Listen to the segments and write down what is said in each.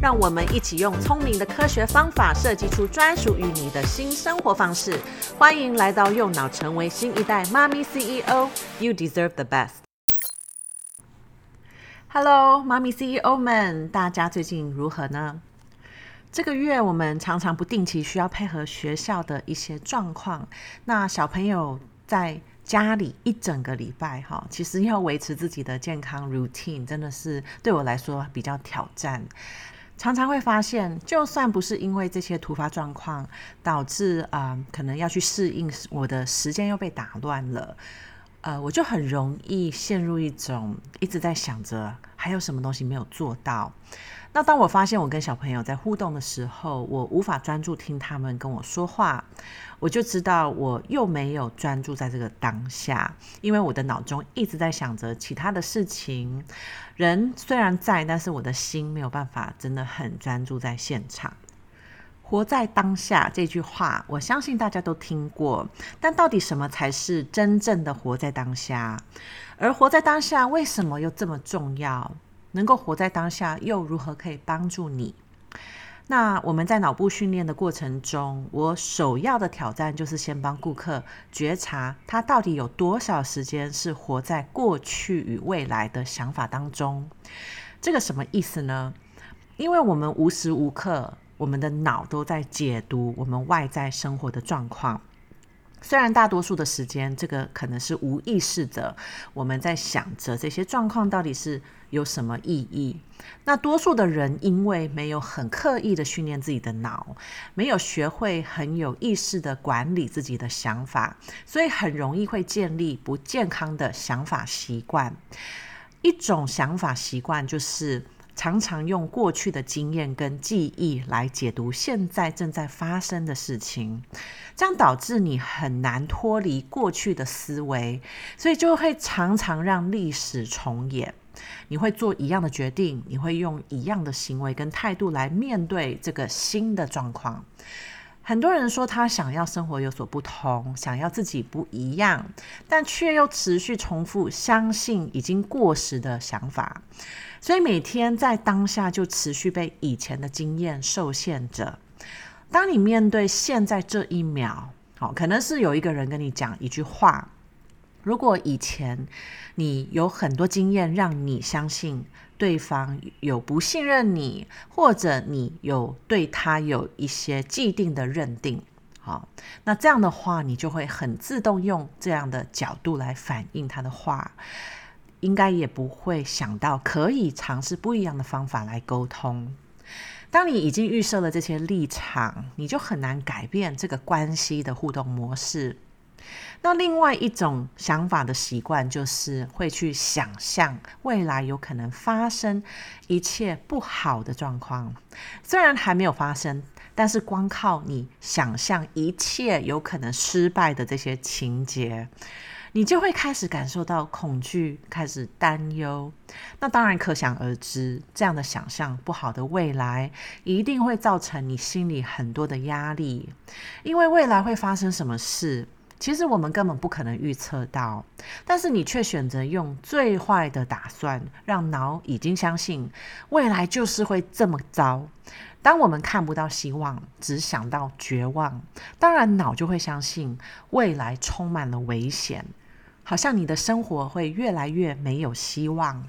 让我们一起用聪明的科学方法设计出专属于你的新生活方式。欢迎来到右脑，成为新一代妈咪 CEO。You deserve the best。Hello，妈咪 CEO 们，大家最近如何呢？这个月我们常常不定期需要配合学校的一些状况。那小朋友在家里一整个礼拜，哈，其实要维持自己的健康 routine，真的是对我来说比较挑战。常常会发现，就算不是因为这些突发状况导致啊、可能要去适应，我的时间又被打乱了，呃，我就很容易陷入一种一直在想着还有什么东西没有做到。那当我发现我跟小朋友在互动的时候，我无法专注听他们跟我说话，我就知道我又没有专注在这个当下，因为我的脑中一直在想着其他的事情。人虽然在，但是我的心没有办法真的很专注在现场。活在当下这句话，我相信大家都听过，但到底什么才是真正的活在当下？而活在当下为什么又这么重要？能够活在当下，又如何可以帮助你？那我们在脑部训练的过程中，我首要的挑战就是先帮顾客觉察他到底有多少时间是活在过去与未来的想法当中。这个什么意思呢？因为我们无时无刻，我们的脑都在解读我们外在生活的状况。虽然大多数的时间，这个可能是无意识的，我们在想着这些状况到底是有什么意义。那多数的人因为没有很刻意的训练自己的脑，没有学会很有意识的管理自己的想法，所以很容易会建立不健康的想法习惯。一种想法习惯就是。常常用过去的经验跟记忆来解读现在正在发生的事情，这样导致你很难脱离过去的思维，所以就会常常让历史重演。你会做一样的决定，你会用一样的行为跟态度来面对这个新的状况。很多人说他想要生活有所不同，想要自己不一样，但却又持续重复相信已经过时的想法。所以每天在当下就持续被以前的经验受限着。当你面对现在这一秒，好，可能是有一个人跟你讲一句话。如果以前你有很多经验让你相信对方有不信任你，或者你有对他有一些既定的认定，好，那这样的话，你就会很自动用这样的角度来反映他的话。应该也不会想到可以尝试不一样的方法来沟通。当你已经预设了这些立场，你就很难改变这个关系的互动模式。那另外一种想法的习惯，就是会去想象未来有可能发生一切不好的状况。虽然还没有发生，但是光靠你想象一切有可能失败的这些情节。你就会开始感受到恐惧，开始担忧。那当然可想而知，这样的想象不好的未来，一定会造成你心里很多的压力。因为未来会发生什么事，其实我们根本不可能预测到。但是你却选择用最坏的打算，让脑已经相信未来就是会这么糟。当我们看不到希望，只想到绝望，当然脑就会相信未来充满了危险。好像你的生活会越来越没有希望。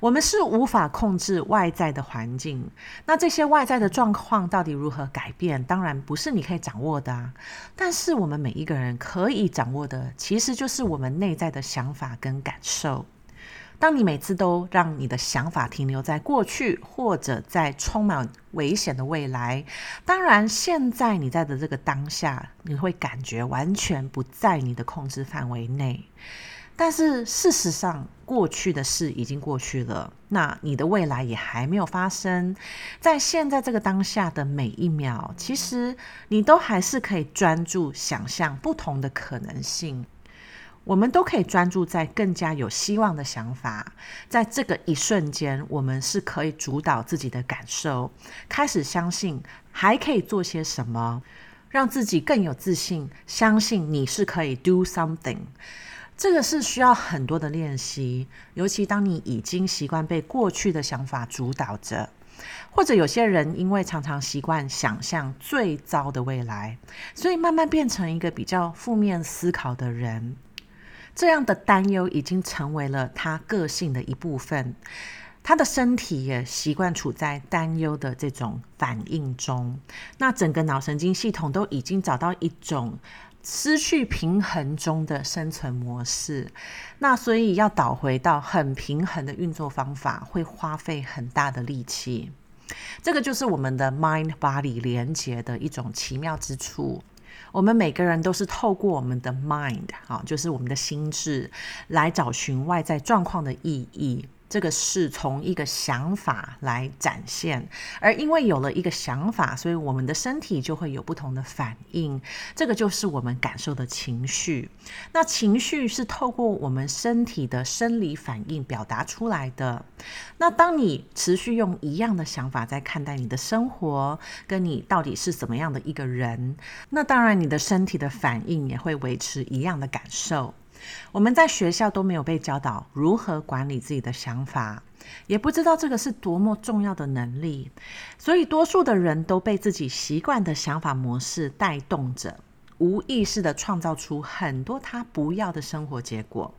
我们是无法控制外在的环境，那这些外在的状况到底如何改变？当然不是你可以掌握的啊。但是我们每一个人可以掌握的，其实就是我们内在的想法跟感受。当你每次都让你的想法停留在过去，或者在充满危险的未来，当然现在你在的这个当下，你会感觉完全不在你的控制范围内。但是事实上，过去的事已经过去了，那你的未来也还没有发生。在现在这个当下的每一秒，其实你都还是可以专注想象不同的可能性。我们都可以专注在更加有希望的想法，在这个一瞬间，我们是可以主导自己的感受，开始相信还可以做些什么，让自己更有自信，相信你是可以 do something。这个是需要很多的练习，尤其当你已经习惯被过去的想法主导着，或者有些人因为常常习惯想象最糟的未来，所以慢慢变成一个比较负面思考的人。这样的担忧已经成为了他个性的一部分，他的身体也习惯处在担忧的这种反应中。那整个脑神经系统都已经找到一种失去平衡中的生存模式。那所以要导回到很平衡的运作方法，会花费很大的力气。这个就是我们的 mind body 连结的一种奇妙之处。我们每个人都是透过我们的 mind，啊，就是我们的心智，来找寻外在状况的意义。这个是从一个想法来展现，而因为有了一个想法，所以我们的身体就会有不同的反应。这个就是我们感受的情绪。那情绪是透过我们身体的生理反应表达出来的。那当你持续用一样的想法在看待你的生活，跟你到底是怎么样的一个人，那当然你的身体的反应也会维持一样的感受。我们在学校都没有被教导如何管理自己的想法，也不知道这个是多么重要的能力，所以多数的人都被自己习惯的想法模式带动着，无意识地创造出很多他不要的生活结果。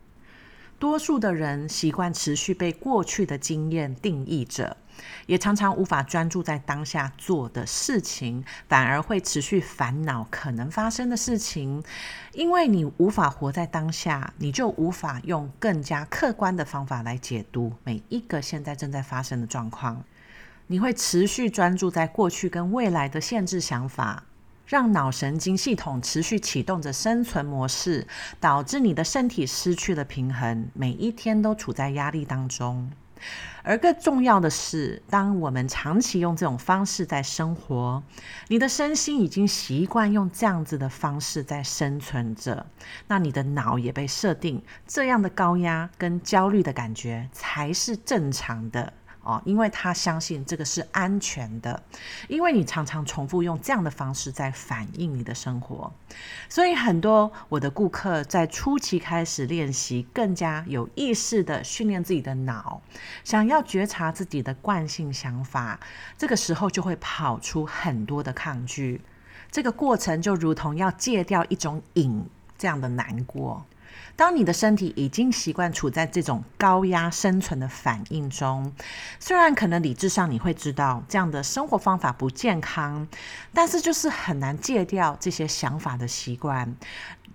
多数的人习惯持续被过去的经验定义着。也常常无法专注在当下做的事情，反而会持续烦恼可能发生的事情。因为你无法活在当下，你就无法用更加客观的方法来解读每一个现在正在发生的状况。你会持续专注在过去跟未来的限制想法，让脑神经系统持续启动着生存模式，导致你的身体失去了平衡，每一天都处在压力当中。而更重要的是，当我们长期用这种方式在生活，你的身心已经习惯用这样子的方式在生存着，那你的脑也被设定这样的高压跟焦虑的感觉才是正常的。哦，因为他相信这个是安全的，因为你常常重复用这样的方式在反映你的生活，所以很多我的顾客在初期开始练习更加有意识地训练自己的脑，想要觉察自己的惯性想法，这个时候就会跑出很多的抗拒，这个过程就如同要戒掉一种瘾这样的难过。当你的身体已经习惯处在这种高压生存的反应中，虽然可能理智上你会知道这样的生活方法不健康，但是就是很难戒掉这些想法的习惯。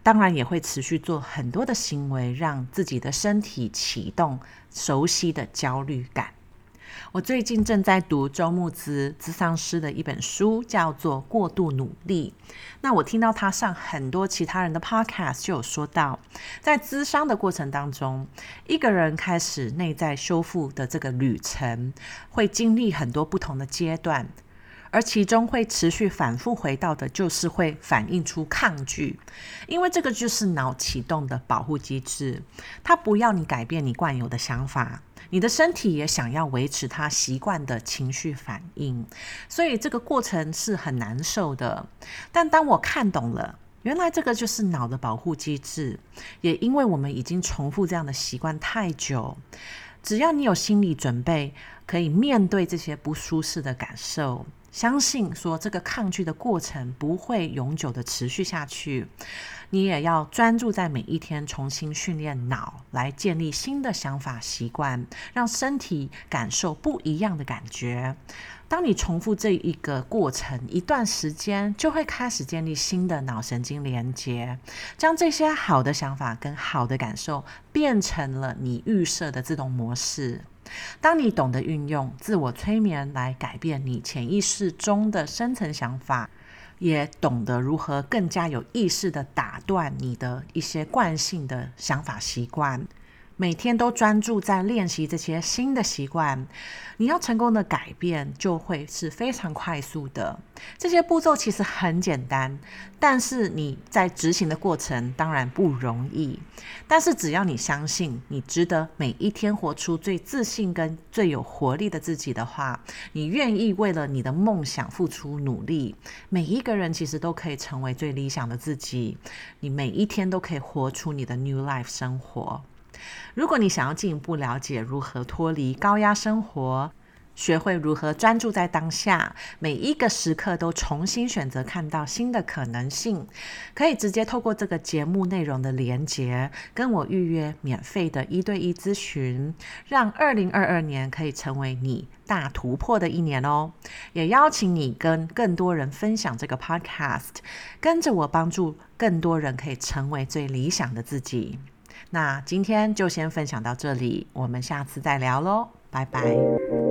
当然也会持续做很多的行为，让自己的身体启动熟悉的焦虑感。我最近正在读周牧之咨商师的一本书，叫做《过度努力》。那我听到他上很多其他人的 podcast，就有说到，在咨商的过程当中，一个人开始内在修复的这个旅程，会经历很多不同的阶段，而其中会持续反复回到的，就是会反映出抗拒，因为这个就是脑启动的保护机制，它不要你改变你惯有的想法。你的身体也想要维持它习惯的情绪反应，所以这个过程是很难受的。但当我看懂了，原来这个就是脑的保护机制，也因为我们已经重复这样的习惯太久，只要你有心理准备，可以面对这些不舒适的感受。相信说这个抗拒的过程不会永久的持续下去，你也要专注在每一天重新训练脑，来建立新的想法习惯，让身体感受不一样的感觉。当你重复这一个过程一段时间，就会开始建立新的脑神经连接，将这些好的想法跟好的感受变成了你预设的自动模式。当你懂得运用自我催眠来改变你潜意识中的深层想法，也懂得如何更加有意识地打断你的一些惯性的想法习惯。每天都专注在练习这些新的习惯，你要成功的改变就会是非常快速的。这些步骤其实很简单，但是你在执行的过程当然不容易。但是只要你相信你值得每一天活出最自信跟最有活力的自己的话，你愿意为了你的梦想付出努力，每一个人其实都可以成为最理想的自己。你每一天都可以活出你的 new life 生活。如果你想要进一步了解如何脱离高压生活，学会如何专注在当下，每一个时刻都重新选择看到新的可能性，可以直接透过这个节目内容的连结，跟我预约免费的一对一咨询，让二零二二年可以成为你大突破的一年哦！也邀请你跟更多人分享这个 podcast，跟着我帮助更多人可以成为最理想的自己。那今天就先分享到这里，我们下次再聊喽，拜拜。